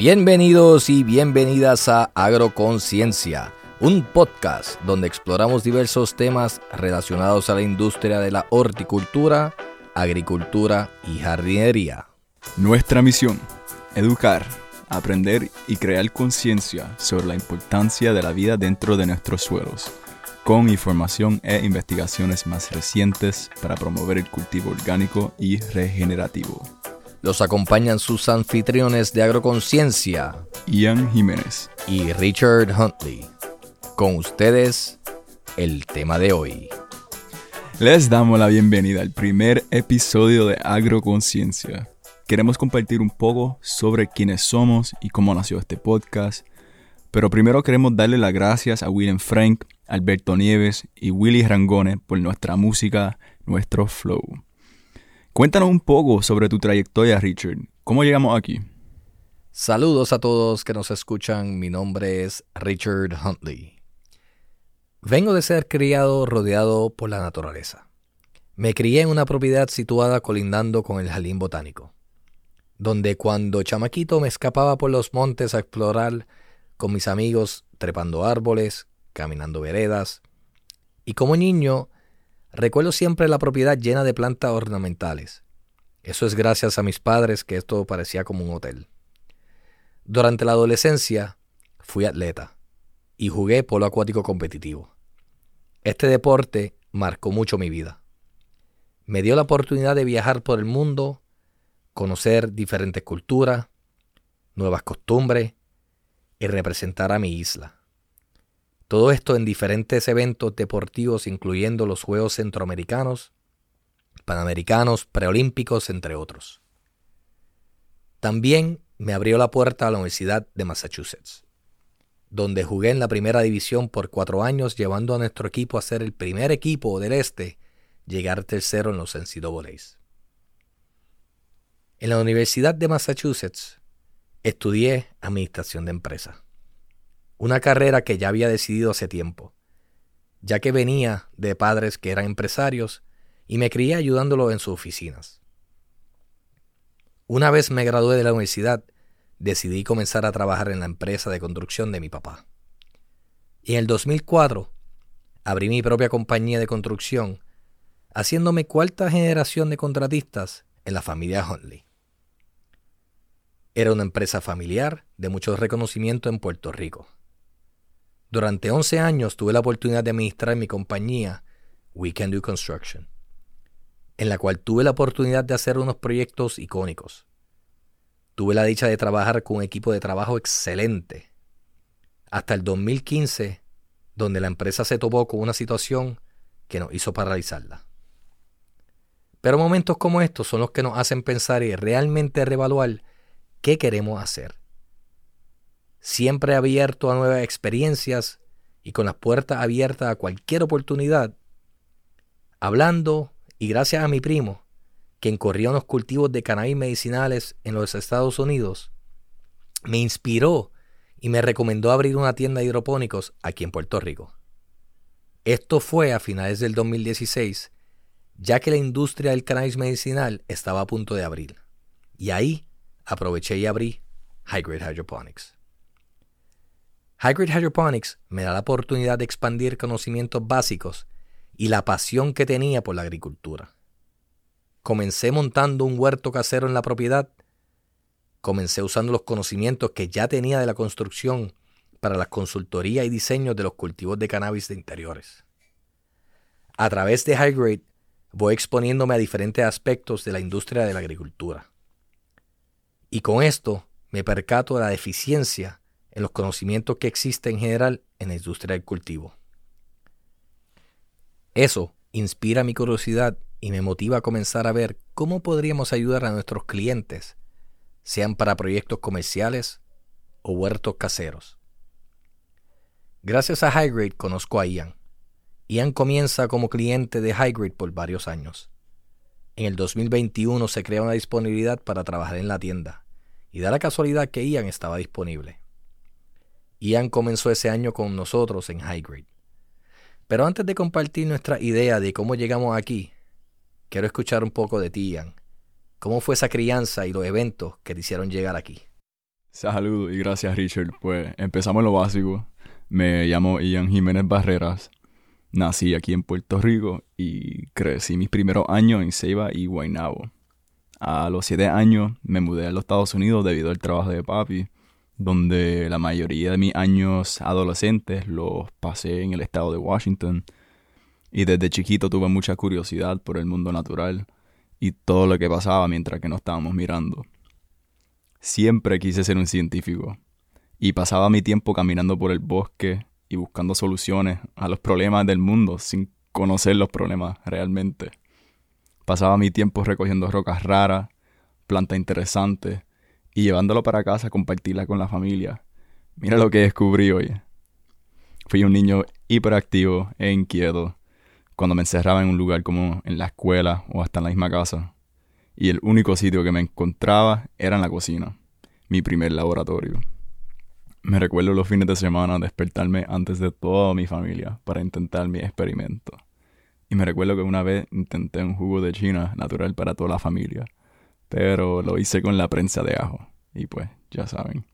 Bienvenidos y bienvenidas a Agroconciencia, un podcast donde exploramos diversos temas relacionados a la industria de la horticultura, agricultura y jardinería. Nuestra misión, educar, aprender y crear conciencia sobre la importancia de la vida dentro de nuestros suelos, con información e investigaciones más recientes para promover el cultivo orgánico y regenerativo. Los acompañan sus anfitriones de Agroconciencia, Ian Jiménez y Richard Huntley. Con ustedes, el tema de hoy. Les damos la bienvenida al primer episodio de Agroconciencia. Queremos compartir un poco sobre quiénes somos y cómo nació este podcast, pero primero queremos darle las gracias a William Frank, Alberto Nieves y Willy Rangone por nuestra música, nuestro flow. Cuéntanos un poco sobre tu trayectoria, Richard. ¿Cómo llegamos aquí? Saludos a todos que nos escuchan. Mi nombre es Richard Huntley. Vengo de ser criado rodeado por la naturaleza. Me crié en una propiedad situada colindando con el jardín botánico, donde cuando chamaquito me escapaba por los montes a explorar con mis amigos trepando árboles, caminando veredas, y como niño Recuerdo siempre la propiedad llena de plantas ornamentales. Eso es gracias a mis padres que esto parecía como un hotel. Durante la adolescencia fui atleta y jugué polo acuático competitivo. Este deporte marcó mucho mi vida. Me dio la oportunidad de viajar por el mundo, conocer diferentes culturas, nuevas costumbres y representar a mi isla. Todo esto en diferentes eventos deportivos, incluyendo los Juegos Centroamericanos, Panamericanos, Preolímpicos, entre otros. También me abrió la puerta a la Universidad de Massachusetts, donde jugué en la primera división por cuatro años, llevando a nuestro equipo a ser el primer equipo del este llegar tercero en los NCAAs. En la Universidad de Massachusetts estudié Administración de Empresas una carrera que ya había decidido hace tiempo, ya que venía de padres que eran empresarios y me crié ayudándolo en sus oficinas. Una vez me gradué de la universidad, decidí comenzar a trabajar en la empresa de construcción de mi papá. Y en el 2004 abrí mi propia compañía de construcción, haciéndome cuarta generación de contratistas en la familia Huntley. Era una empresa familiar de mucho reconocimiento en Puerto Rico. Durante 11 años tuve la oportunidad de administrar mi compañía We Can Do Construction, en la cual tuve la oportunidad de hacer unos proyectos icónicos. Tuve la dicha de trabajar con un equipo de trabajo excelente. Hasta el 2015, donde la empresa se topó con una situación que nos hizo paralizarla. Pero momentos como estos son los que nos hacen pensar y realmente reevaluar qué queremos hacer siempre abierto a nuevas experiencias y con las puertas abiertas a cualquier oportunidad, hablando y gracias a mi primo, quien corría unos cultivos de cannabis medicinales en los Estados Unidos, me inspiró y me recomendó abrir una tienda de hidropónicos aquí en Puerto Rico. Esto fue a finales del 2016, ya que la industria del cannabis medicinal estaba a punto de abrir. Y ahí aproveché y abrí High Grade Hydroponics. Hybrid Hydroponics me da la oportunidad de expandir conocimientos básicos y la pasión que tenía por la agricultura. Comencé montando un huerto casero en la propiedad. Comencé usando los conocimientos que ya tenía de la construcción para la consultoría y diseño de los cultivos de cannabis de interiores. A través de Highgrade voy exponiéndome a diferentes aspectos de la industria de la agricultura. Y con esto me percato de la deficiencia en los conocimientos que existen en general en la industria del cultivo. Eso inspira mi curiosidad y me motiva a comenzar a ver cómo podríamos ayudar a nuestros clientes, sean para proyectos comerciales o huertos caseros. Gracias a Highgrade conozco a Ian. Ian comienza como cliente de Highgrade por varios años. En el 2021 se crea una disponibilidad para trabajar en la tienda, y da la casualidad que Ian estaba disponible. Ian comenzó ese año con nosotros en High Grade. Pero antes de compartir nuestra idea de cómo llegamos aquí, quiero escuchar un poco de ti, Ian. ¿Cómo fue esa crianza y los eventos que te hicieron llegar aquí? Saludos y gracias Richard. Pues empezamos lo básico. Me llamo Ian Jiménez Barreras. Nací aquí en Puerto Rico y crecí mis primeros años en Ceiba y Guaynabo. A los siete años me mudé a los Estados Unidos debido al trabajo de papi, donde la mayoría de mis años adolescentes los pasé en el estado de Washington. Y desde chiquito tuve mucha curiosidad por el mundo natural y todo lo que pasaba mientras que no estábamos mirando. Siempre quise ser un científico y pasaba mi tiempo caminando por el bosque y buscando soluciones a los problemas del mundo sin conocer los problemas realmente. Pasaba mi tiempo recogiendo rocas raras, plantas interesantes y llevándolo para casa a compartirla con la familia. Mira lo que descubrí hoy. Fui un niño hiperactivo e inquieto cuando me encerraba en un lugar como en la escuela o hasta en la misma casa. Y el único sitio que me encontraba era en la cocina, mi primer laboratorio. Me recuerdo los fines de semana despertarme antes de toda mi familia para intentar mi experimento. Y me recuerdo que una vez intenté un jugo de China natural para toda la familia, pero lo hice con la prensa de ajo. Y pues, ya saben.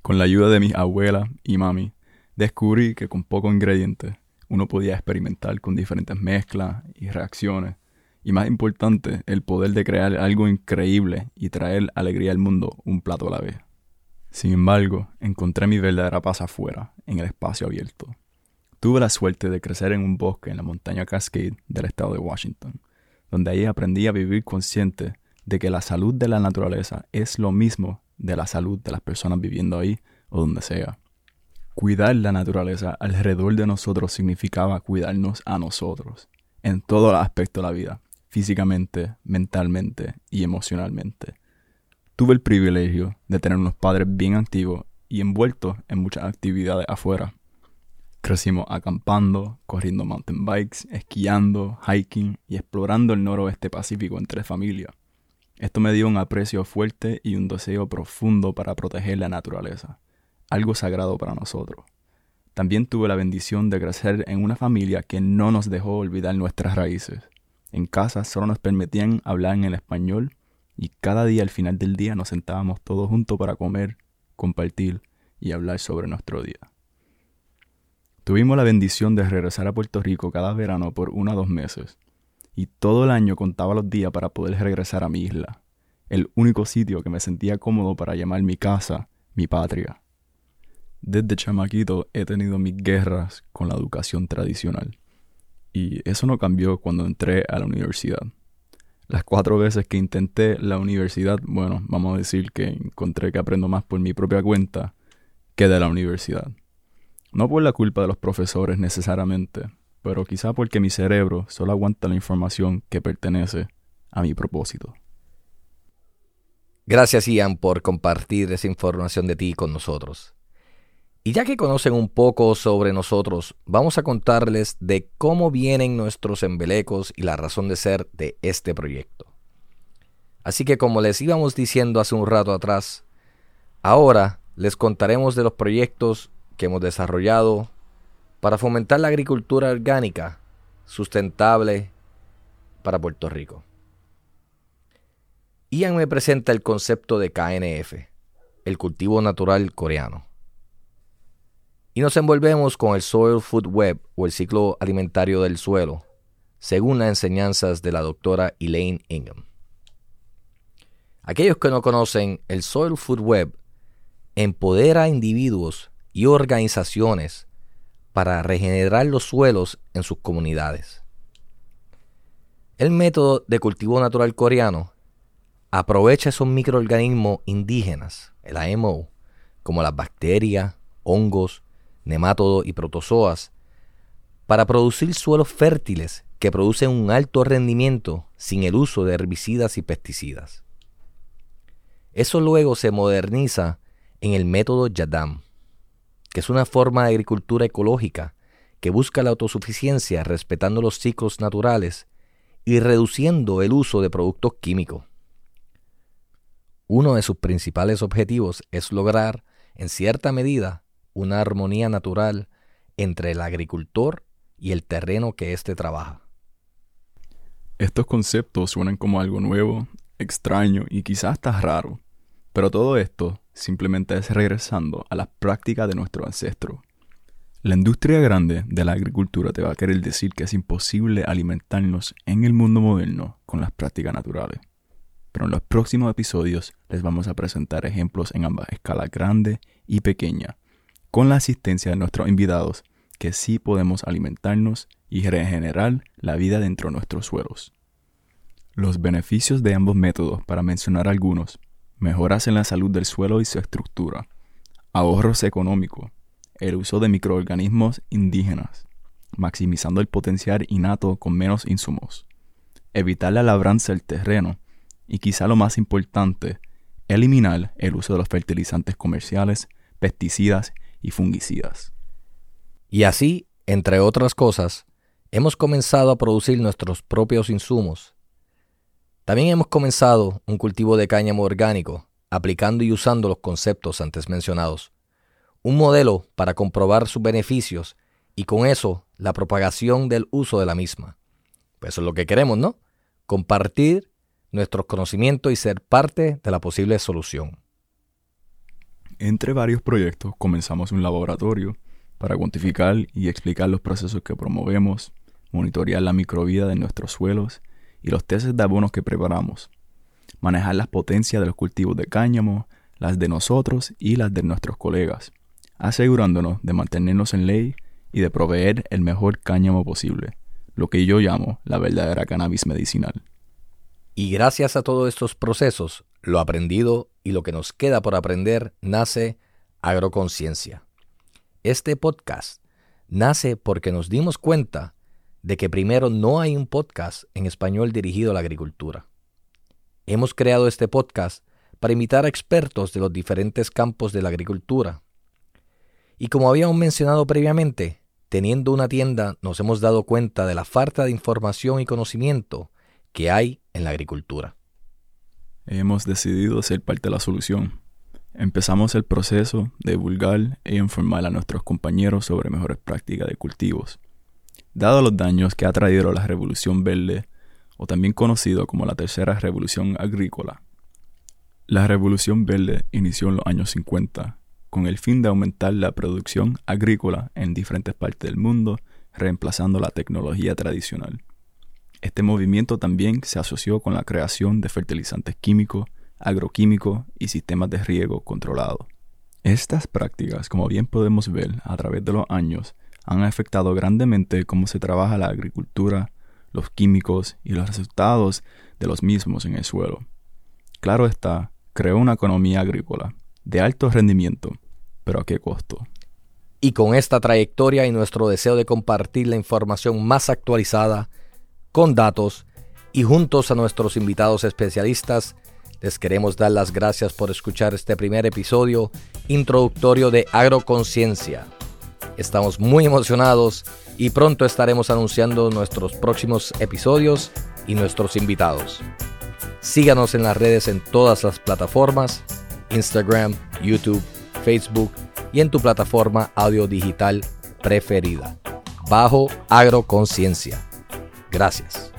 Con la ayuda de mi abuela y mami, descubrí que con pocos ingredientes uno podía experimentar con diferentes mezclas y reacciones. Y más importante, el poder de crear algo increíble y traer alegría al mundo un plato a la vez. Sin embargo, encontré mi verdadera paz afuera, en el espacio abierto. Tuve la suerte de crecer en un bosque en la montaña Cascade del estado de Washington, donde ahí aprendí a vivir consciente de que la salud de la naturaleza es lo mismo de la salud de las personas viviendo ahí o donde sea. Cuidar la naturaleza alrededor de nosotros significaba cuidarnos a nosotros, en todo el aspecto de la vida, físicamente, mentalmente y emocionalmente. Tuve el privilegio de tener unos padres bien activos y envueltos en muchas actividades afuera, Crecimos acampando, corriendo mountain bikes, esquiando, hiking y explorando el noroeste pacífico entre familias. Esto me dio un aprecio fuerte y un deseo profundo para proteger la naturaleza, algo sagrado para nosotros. También tuve la bendición de crecer en una familia que no nos dejó olvidar nuestras raíces. En casa solo nos permitían hablar en el español y cada día al final del día nos sentábamos todos juntos para comer, compartir y hablar sobre nuestro día. Tuvimos la bendición de regresar a Puerto Rico cada verano por uno o dos meses, y todo el año contaba los días para poder regresar a mi isla, el único sitio que me sentía cómodo para llamar mi casa, mi patria. Desde chamaquito he tenido mis guerras con la educación tradicional, y eso no cambió cuando entré a la universidad. Las cuatro veces que intenté la universidad, bueno, vamos a decir que encontré que aprendo más por mi propia cuenta que de la universidad. No por la culpa de los profesores necesariamente, pero quizá porque mi cerebro solo aguanta la información que pertenece a mi propósito. Gracias Ian por compartir esa información de ti con nosotros. Y ya que conocen un poco sobre nosotros, vamos a contarles de cómo vienen nuestros embelecos y la razón de ser de este proyecto. Así que como les íbamos diciendo hace un rato atrás, ahora les contaremos de los proyectos que hemos desarrollado para fomentar la agricultura orgánica sustentable para Puerto Rico. Ian me presenta el concepto de KNF, el cultivo natural coreano. Y nos envolvemos con el Soil Food Web o el ciclo alimentario del suelo, según las enseñanzas de la doctora Elaine Ingham. Aquellos que no conocen, el Soil Food Web empodera a individuos y organizaciones para regenerar los suelos en sus comunidades. El método de cultivo natural coreano aprovecha esos microorganismos indígenas, el AMO, como las bacterias, hongos, nemátodos y protozoas, para producir suelos fértiles que producen un alto rendimiento sin el uso de herbicidas y pesticidas. Eso luego se moderniza en el método Yadam, que es una forma de agricultura ecológica que busca la autosuficiencia respetando los ciclos naturales y reduciendo el uso de productos químicos. Uno de sus principales objetivos es lograr, en cierta medida, una armonía natural entre el agricultor y el terreno que éste trabaja. Estos conceptos suenan como algo nuevo, extraño y quizás hasta raro, pero todo esto simplemente es regresando a las prácticas de nuestro ancestro. La industria grande de la agricultura te va a querer decir que es imposible alimentarnos en el mundo moderno con las prácticas naturales. Pero en los próximos episodios les vamos a presentar ejemplos en ambas escalas grande y pequeña, con la asistencia de nuestros invitados, que sí podemos alimentarnos y regenerar la vida dentro de nuestros suelos. Los beneficios de ambos métodos, para mencionar algunos, mejoras en la salud del suelo y su estructura, ahorros económicos, el uso de microorganismos indígenas, maximizando el potencial innato con menos insumos, evitar la labranza del terreno y quizá lo más importante, eliminar el uso de los fertilizantes comerciales, pesticidas y fungicidas. Y así, entre otras cosas, hemos comenzado a producir nuestros propios insumos. También hemos comenzado un cultivo de cáñamo orgánico, aplicando y usando los conceptos antes mencionados un modelo para comprobar sus beneficios y con eso la propagación del uso de la misma. Pues eso es lo que queremos, ¿no? Compartir nuestros conocimientos y ser parte de la posible solución. Entre varios proyectos comenzamos un laboratorio para cuantificar y explicar los procesos que promovemos, monitorear la microvida de nuestros suelos y los testes de abonos que preparamos, manejar las potencias de los cultivos de cáñamo, las de nosotros y las de nuestros colegas, asegurándonos de mantenernos en ley y de proveer el mejor cáñamo posible, lo que yo llamo la verdadera cannabis medicinal. Y gracias a todos estos procesos, lo aprendido y lo que nos queda por aprender nace Agroconciencia. Este podcast nace porque nos dimos cuenta de que primero no hay un podcast en español dirigido a la agricultura. Hemos creado este podcast para invitar a expertos de los diferentes campos de la agricultura y como habíamos mencionado previamente, teniendo una tienda nos hemos dado cuenta de la falta de información y conocimiento que hay en la agricultura. Hemos decidido ser parte de la solución. Empezamos el proceso de divulgar e informar a nuestros compañeros sobre mejores prácticas de cultivos. Dado los daños que ha traído la Revolución Verde, o también conocido como la Tercera Revolución Agrícola, la Revolución Verde inició en los años 50 con el fin de aumentar la producción agrícola en diferentes partes del mundo, reemplazando la tecnología tradicional. Este movimiento también se asoció con la creación de fertilizantes químicos, agroquímicos y sistemas de riego controlado. Estas prácticas, como bien podemos ver a través de los años, han afectado grandemente cómo se trabaja la agricultura, los químicos y los resultados de los mismos en el suelo. Claro está, creó una economía agrícola de alto rendimiento pero a qué costo. Y con esta trayectoria y nuestro deseo de compartir la información más actualizada, con datos y juntos a nuestros invitados especialistas, les queremos dar las gracias por escuchar este primer episodio introductorio de Agroconciencia. Estamos muy emocionados y pronto estaremos anunciando nuestros próximos episodios y nuestros invitados. Síganos en las redes en todas las plataformas, Instagram, YouTube, Facebook y en tu plataforma audio digital preferida. Bajo Agroconciencia. Gracias.